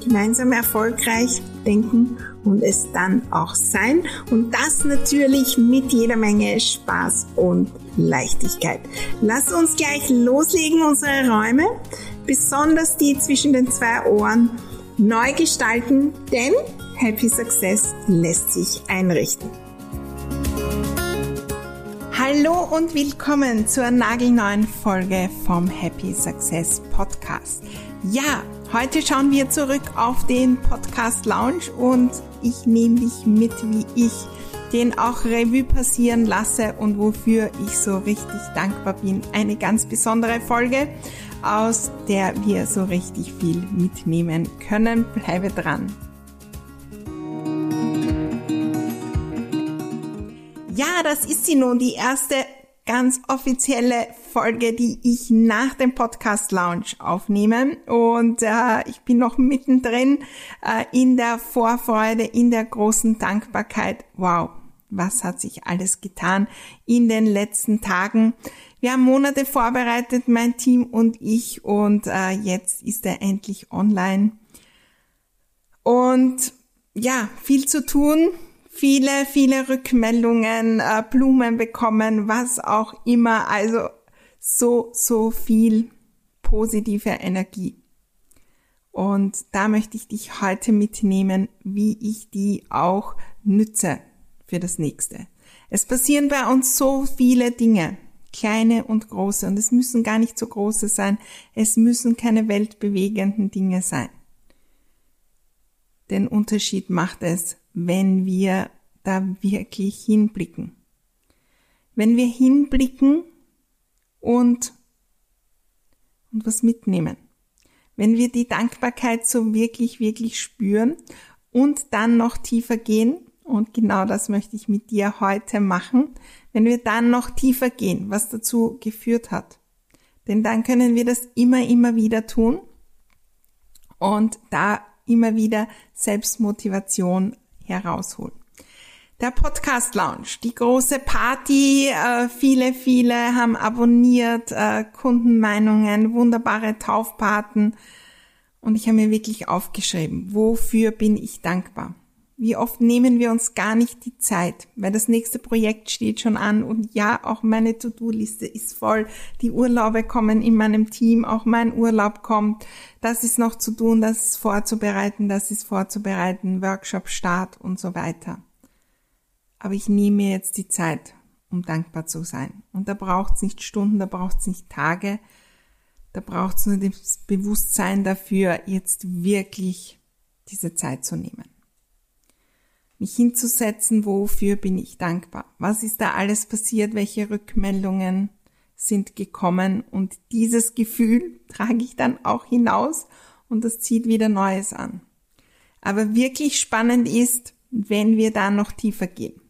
gemeinsam erfolgreich denken und es dann auch sein. Und das natürlich mit jeder Menge Spaß und Leichtigkeit. Lass uns gleich loslegen, unsere Räume, besonders die zwischen den zwei Ohren, neu gestalten, denn Happy Success lässt sich einrichten. Hallo und willkommen zur nagelneuen Folge vom Happy Success Podcast. Ja, heute schauen wir zurück auf den Podcast Lounge und ich nehme dich mit, wie ich den auch Revue passieren lasse und wofür ich so richtig dankbar bin. Eine ganz besondere Folge, aus der wir so richtig viel mitnehmen können. Bleibe dran. Ja, das ist sie nun, die erste ganz offizielle Folge, die ich nach dem Podcast Lounge aufnehme. Und äh, ich bin noch mittendrin äh, in der Vorfreude, in der großen Dankbarkeit. Wow, was hat sich alles getan in den letzten Tagen? Wir haben Monate vorbereitet, mein Team und ich, und äh, jetzt ist er endlich online. Und ja, viel zu tun viele, viele Rückmeldungen, äh, Blumen bekommen, was auch immer. Also so, so viel positive Energie. Und da möchte ich dich heute mitnehmen, wie ich die auch nütze für das nächste. Es passieren bei uns so viele Dinge, kleine und große, und es müssen gar nicht so große sein. Es müssen keine weltbewegenden Dinge sein. Den Unterschied macht es, wenn wir da wirklich hinblicken. Wenn wir hinblicken und, und was mitnehmen. Wenn wir die Dankbarkeit so wirklich, wirklich spüren und dann noch tiefer gehen, und genau das möchte ich mit dir heute machen, wenn wir dann noch tiefer gehen, was dazu geführt hat. Denn dann können wir das immer, immer wieder tun und da immer wieder Selbstmotivation herausholen. Der Podcast Lounge, die große Party, äh, viele, viele haben abonniert, äh, Kundenmeinungen, wunderbare Taufpaten. Und ich habe mir wirklich aufgeschrieben, wofür bin ich dankbar? Wie oft nehmen wir uns gar nicht die Zeit, weil das nächste Projekt steht schon an und ja, auch meine To-Do-Liste ist voll. Die Urlaube kommen in meinem Team, auch mein Urlaub kommt. Das ist noch zu tun, das ist vorzubereiten, das ist vorzubereiten, Workshop Start und so weiter. Aber ich nehme mir jetzt die Zeit, um dankbar zu sein. Und da braucht es nicht Stunden, da braucht es nicht Tage, da braucht es nur das Bewusstsein dafür, jetzt wirklich diese Zeit zu nehmen mich hinzusetzen, wofür bin ich dankbar? Was ist da alles passiert? Welche Rückmeldungen sind gekommen? Und dieses Gefühl trage ich dann auch hinaus und das zieht wieder Neues an. Aber wirklich spannend ist, wenn wir da noch tiefer gehen.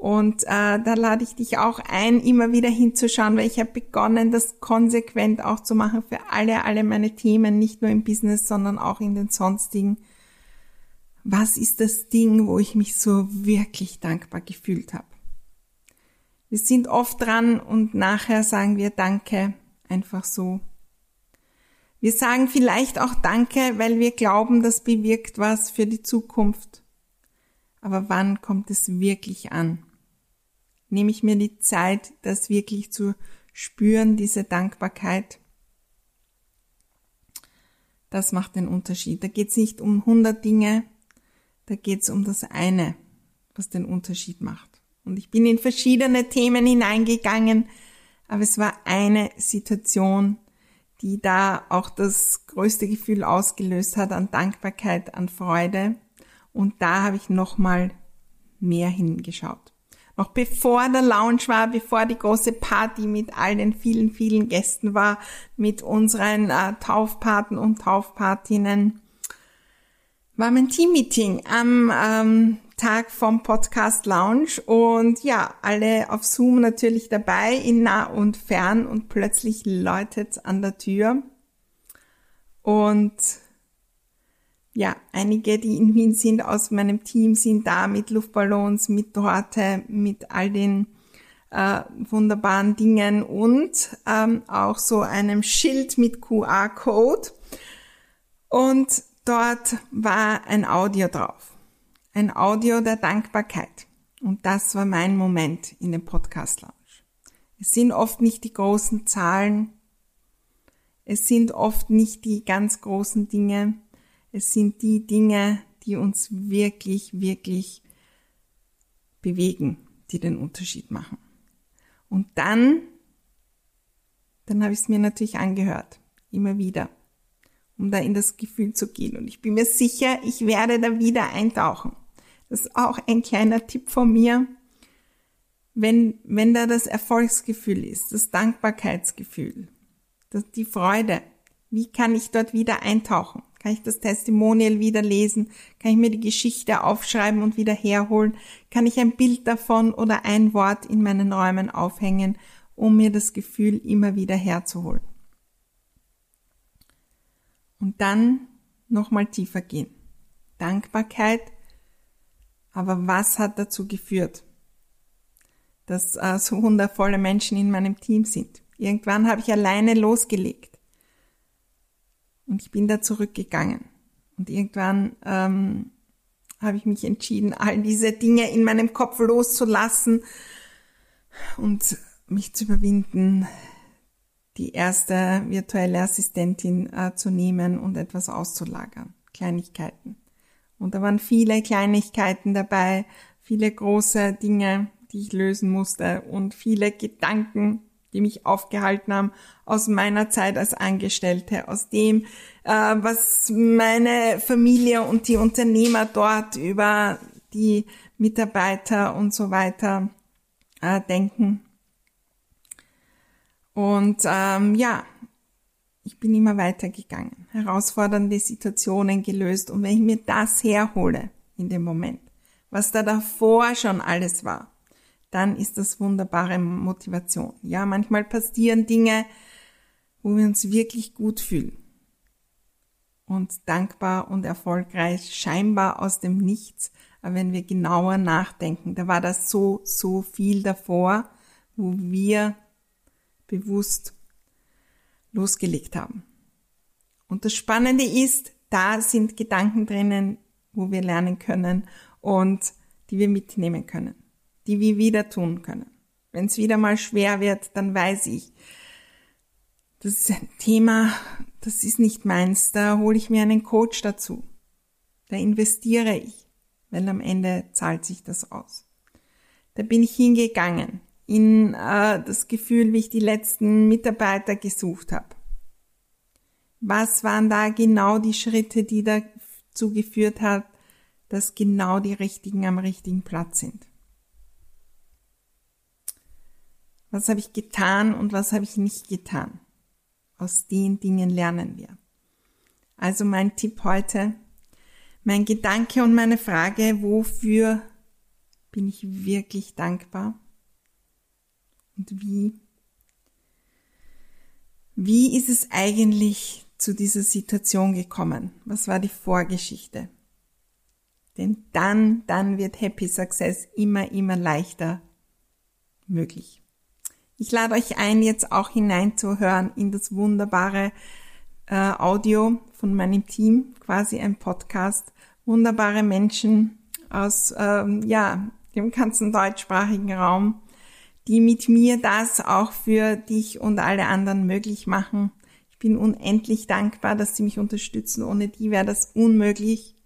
Und äh, da lade ich dich auch ein, immer wieder hinzuschauen, weil ich habe begonnen, das konsequent auch zu machen für alle, alle meine Themen, nicht nur im Business, sondern auch in den sonstigen was ist das Ding, wo ich mich so wirklich dankbar gefühlt habe. Wir sind oft dran und nachher sagen wir Danke einfach so. Wir sagen vielleicht auch Danke, weil wir glauben, das bewirkt was für die Zukunft. Aber wann kommt es wirklich an? Nehme ich mir die Zeit, das wirklich zu spüren, diese Dankbarkeit? Das macht den Unterschied. Da geht es nicht um 100 Dinge, da geht es um das eine, was den Unterschied macht. Und ich bin in verschiedene Themen hineingegangen, aber es war eine Situation, die da auch das größte Gefühl ausgelöst hat an Dankbarkeit, an Freude. Und da habe ich nochmal mehr hingeschaut. Noch bevor der Lounge war, bevor die große Party mit all den vielen, vielen Gästen war, mit unseren äh, Taufpaten und Taufpatinnen, war mein Teammeeting am ähm, Tag vom Podcast Lounge und ja, alle auf Zoom natürlich dabei, in nah und fern und plötzlich läutet an der Tür. Und ja, einige, die in Wien sind aus meinem Team, sind da mit Luftballons, mit Torte, mit all den äh, wunderbaren Dingen und ähm, auch so einem Schild mit QR-Code. Und dort war ein Audio drauf. Ein Audio der Dankbarkeit. Und das war mein Moment in dem Podcast Lounge. Es sind oft nicht die großen Zahlen. Es sind oft nicht die ganz großen Dinge. Es sind die Dinge, die uns wirklich, wirklich bewegen, die den Unterschied machen. Und dann, dann habe ich es mir natürlich angehört, immer wieder, um da in das Gefühl zu gehen. Und ich bin mir sicher, ich werde da wieder eintauchen. Das ist auch ein kleiner Tipp von mir. Wenn, wenn da das Erfolgsgefühl ist, das Dankbarkeitsgefühl, das, die Freude, wie kann ich dort wieder eintauchen? Kann ich das Testimonial wieder lesen? Kann ich mir die Geschichte aufschreiben und wieder herholen? Kann ich ein Bild davon oder ein Wort in meinen Räumen aufhängen, um mir das Gefühl immer wieder herzuholen? Und dann nochmal tiefer gehen. Dankbarkeit. Aber was hat dazu geführt, dass äh, so wundervolle Menschen in meinem Team sind? Irgendwann habe ich alleine losgelegt und ich bin da zurückgegangen. Und irgendwann ähm, habe ich mich entschieden, all diese Dinge in meinem Kopf loszulassen und mich zu überwinden, die erste virtuelle Assistentin äh, zu nehmen und etwas auszulagern. Kleinigkeiten. Und da waren viele Kleinigkeiten dabei, viele große Dinge, die ich lösen musste und viele Gedanken, die mich aufgehalten haben aus meiner Zeit als Angestellte, aus dem, äh, was meine Familie und die Unternehmer dort über die Mitarbeiter und so weiter äh, denken. Und ähm, ja, ich bin immer weitergegangen, herausfordernde Situationen gelöst. Und wenn ich mir das herhole in dem Moment, was da davor schon alles war, dann ist das wunderbare Motivation. Ja, manchmal passieren Dinge, wo wir uns wirklich gut fühlen und dankbar und erfolgreich, scheinbar aus dem Nichts. Aber wenn wir genauer nachdenken, da war das so, so viel davor, wo wir bewusst losgelegt haben. Und das Spannende ist, da sind Gedanken drinnen, wo wir lernen können und die wir mitnehmen können die wir wieder tun können. Wenn es wieder mal schwer wird, dann weiß ich, das ist ein Thema, das ist nicht meins, da hole ich mir einen Coach dazu. Da investiere ich, weil am Ende zahlt sich das aus. Da bin ich hingegangen in äh, das Gefühl, wie ich die letzten Mitarbeiter gesucht habe. Was waren da genau die Schritte, die dazu geführt hat, dass genau die richtigen am richtigen Platz sind? Was habe ich getan und was habe ich nicht getan? Aus den Dingen lernen wir. Also mein Tipp heute, mein Gedanke und meine Frage, wofür bin ich wirklich dankbar? Und wie? Wie ist es eigentlich zu dieser Situation gekommen? Was war die Vorgeschichte? Denn dann, dann wird Happy Success immer, immer leichter möglich. Ich lade euch ein, jetzt auch hineinzuhören in das wunderbare äh, Audio von meinem Team, quasi ein Podcast. Wunderbare Menschen aus ähm, ja, dem ganzen deutschsprachigen Raum, die mit mir das auch für dich und alle anderen möglich machen. Ich bin unendlich dankbar, dass sie mich unterstützen. Ohne die wäre das unmöglich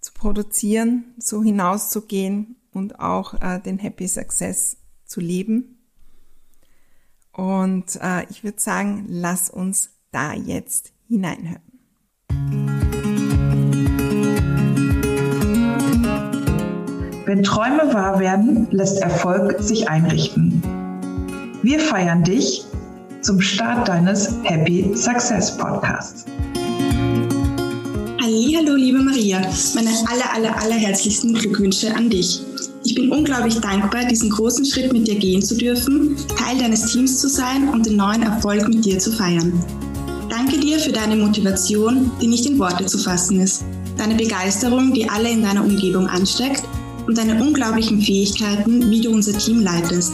zu produzieren, so hinauszugehen und auch äh, den Happy Success zu leben. Und äh, ich würde sagen, lass uns da jetzt hineinhören. Wenn Träume wahr werden, lässt Erfolg sich einrichten. Wir feiern dich zum Start deines Happy Success Podcasts. Hallo, liebe Maria, meine aller, aller, aller herzlichsten Glückwünsche an dich. Ich bin unglaublich dankbar, diesen großen Schritt mit dir gehen zu dürfen, Teil deines Teams zu sein und den neuen Erfolg mit dir zu feiern. Danke dir für deine Motivation, die nicht in Worte zu fassen ist, deine Begeisterung, die alle in deiner Umgebung ansteckt und deine unglaublichen Fähigkeiten, wie du unser Team leitest.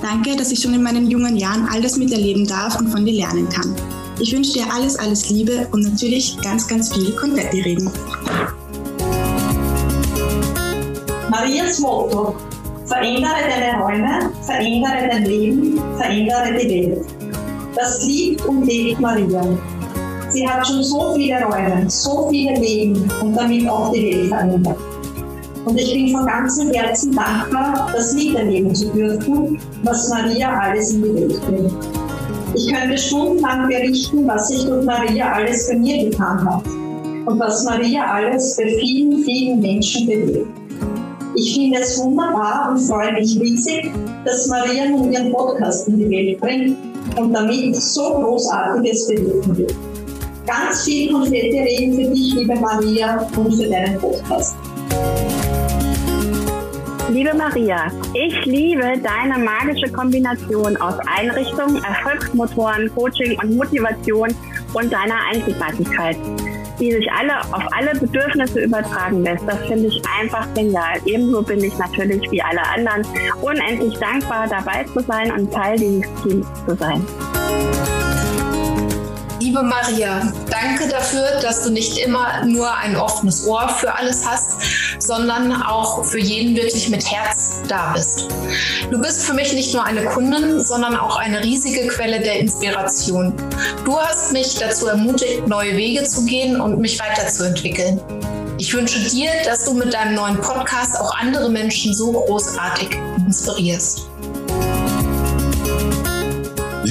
Danke, dass ich schon in meinen jungen Jahren alles miterleben darf und von dir lernen kann. Ich wünsche dir alles, alles Liebe und natürlich ganz, ganz viel Konfetti-Regen. Marias Motto: Verändere deine Räume, verändere dein Leben, verändere die Welt. Das liebt und lebt Maria. Sie hat schon so viele Räume, so viele Leben und damit auch die Welt verändert. Und ich bin von ganzem Herzen dankbar, das miterleben zu dürfen, was Maria alles in die Welt bringt. Ich könnte stundenlang berichten, was sich durch Maria alles bei mir getan hat und was Maria alles bei vielen, vielen Menschen bewegt. Ich finde es wunderbar und freue mich riesig, dass Maria nun ihren Podcast in die Welt bringt und damit so Großartiges bewirken wird. Ganz viel Konfetti reden für dich, liebe Maria, und für deinen Podcast. Liebe Maria, ich liebe deine magische Kombination aus Einrichtung, Erfolgsmotoren, Coaching und Motivation und deiner Einzigartigkeit, die sich alle auf alle Bedürfnisse übertragen lässt. Das finde ich einfach genial. Ebenso bin ich natürlich wie alle anderen unendlich dankbar, dabei zu sein und Teil dieses Teams zu sein. Liebe Maria, danke dafür, dass du nicht immer nur ein offenes Ohr für alles hast, sondern auch für jeden wirklich mit Herz da bist. Du bist für mich nicht nur eine Kundin, sondern auch eine riesige Quelle der Inspiration. Du hast mich dazu ermutigt, neue Wege zu gehen und mich weiterzuentwickeln. Ich wünsche dir, dass du mit deinem neuen Podcast auch andere Menschen so großartig inspirierst.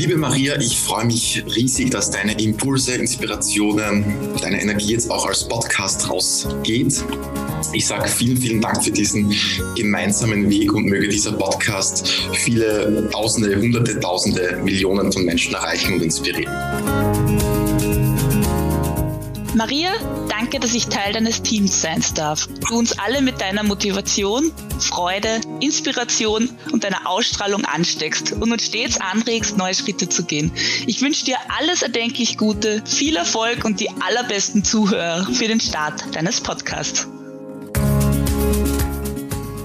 Liebe Maria, ich freue mich riesig, dass deine Impulse, Inspirationen, deine Energie jetzt auch als Podcast rausgeht. Ich sage vielen, vielen Dank für diesen gemeinsamen Weg und möge dieser Podcast viele Tausende, Hunderte, Tausende, Millionen von Menschen erreichen und inspirieren. Maria, danke, dass ich Teil deines Teams sein darf. Du uns alle mit deiner Motivation, Freude, Inspiration und deiner Ausstrahlung ansteckst und uns stets anregst, neue Schritte zu gehen. Ich wünsche dir alles erdenklich Gute, viel Erfolg und die allerbesten Zuhörer für den Start deines Podcasts.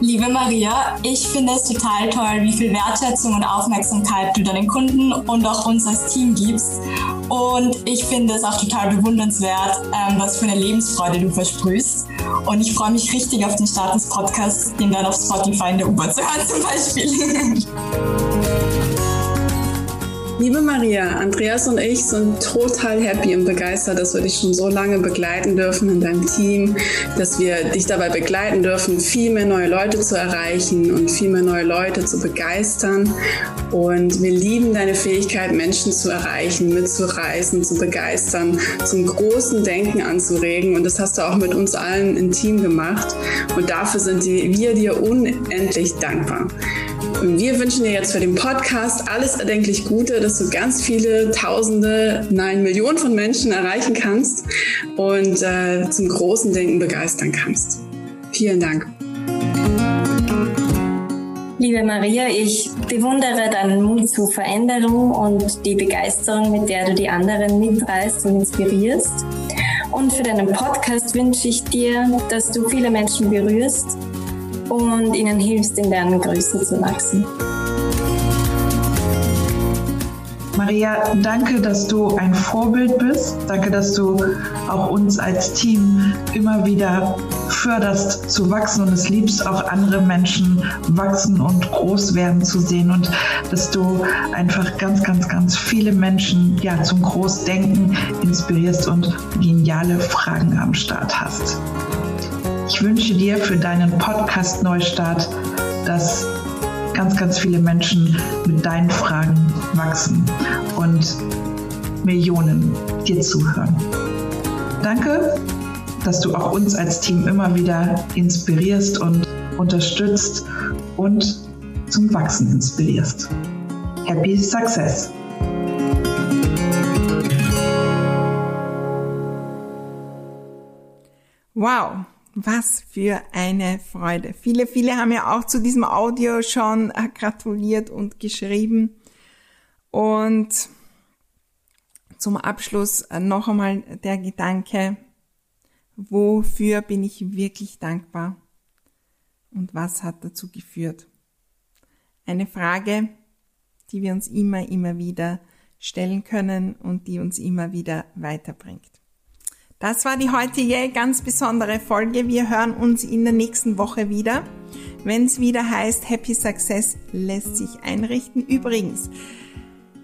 Liebe Maria, ich finde es total toll, wie viel Wertschätzung und Aufmerksamkeit du deinen Kunden und auch uns als Team gibst. Und ich finde es auch total bewundernswert, ähm, was für eine Lebensfreude du versprühst. Und ich freue mich richtig auf den Start des Podcasts, den dann auf Spotify in der U-Bahn zu hören zum Beispiel. Liebe Maria, Andreas und ich sind total happy und begeistert, dass wir dich schon so lange begleiten dürfen in deinem Team, dass wir dich dabei begleiten dürfen, viel mehr neue Leute zu erreichen und viel mehr neue Leute zu begeistern. Und wir lieben deine Fähigkeit, Menschen zu erreichen, mitzureißen, zu begeistern, zum großen Denken anzuregen. Und das hast du auch mit uns allen im Team gemacht. Und dafür sind wir dir unendlich dankbar. Wir wünschen dir jetzt für den Podcast alles erdenklich Gute, dass du ganz viele Tausende, nein, Millionen von Menschen erreichen kannst und äh, zum großen Denken begeistern kannst. Vielen Dank. Liebe Maria, ich bewundere deinen Mut zur Veränderung und die Begeisterung, mit der du die anderen mitreißt und inspirierst. Und für deinen Podcast wünsche ich dir, dass du viele Menschen berührst und ihnen hilfst, in deren Größe zu wachsen. Maria, danke, dass du ein Vorbild bist. Danke, dass du auch uns als Team immer wieder förderst zu wachsen und es liebst, auch andere Menschen wachsen und groß werden zu sehen und dass du einfach ganz, ganz, ganz viele Menschen ja, zum Großdenken inspirierst und geniale Fragen am Start hast. Ich wünsche dir für deinen Podcast Neustart, dass ganz, ganz viele Menschen mit deinen Fragen wachsen und Millionen dir zuhören. Danke, dass du auch uns als Team immer wieder inspirierst und unterstützt und zum Wachsen inspirierst. Happy Success! Wow, was für eine Freude. Viele, viele haben ja auch zu diesem Audio schon äh, gratuliert und geschrieben. Und zum Abschluss äh, noch einmal der Gedanke, wofür bin ich wirklich dankbar und was hat dazu geführt? Eine Frage, die wir uns immer, immer wieder stellen können und die uns immer wieder weiterbringt. Das war die heutige ganz besondere Folge. Wir hören uns in der nächsten Woche wieder, wenn es wieder heißt, Happy Success lässt sich einrichten. Übrigens,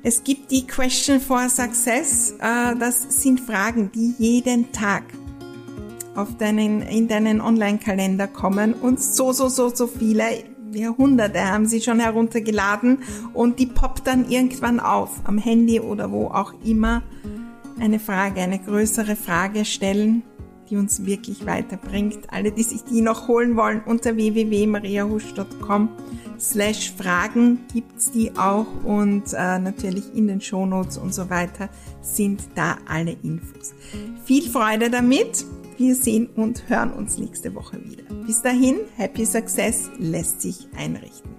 es gibt die Question for Success. Äh, das sind Fragen, die jeden Tag auf deinen, in deinen Online-Kalender kommen und so, so, so, so viele Jahrhunderte haben sie schon heruntergeladen und die poppt dann irgendwann auf, am Handy oder wo auch immer, eine Frage, eine größere Frage stellen, die uns wirklich weiterbringt. Alle, die sich die noch holen wollen, unter www.mariahusch.com slash Fragen gibt's die auch und äh, natürlich in den Shownotes und so weiter sind da alle Infos. Viel Freude damit. Wir sehen und hören uns nächste Woche wieder. Bis dahin, Happy Success lässt sich einrichten.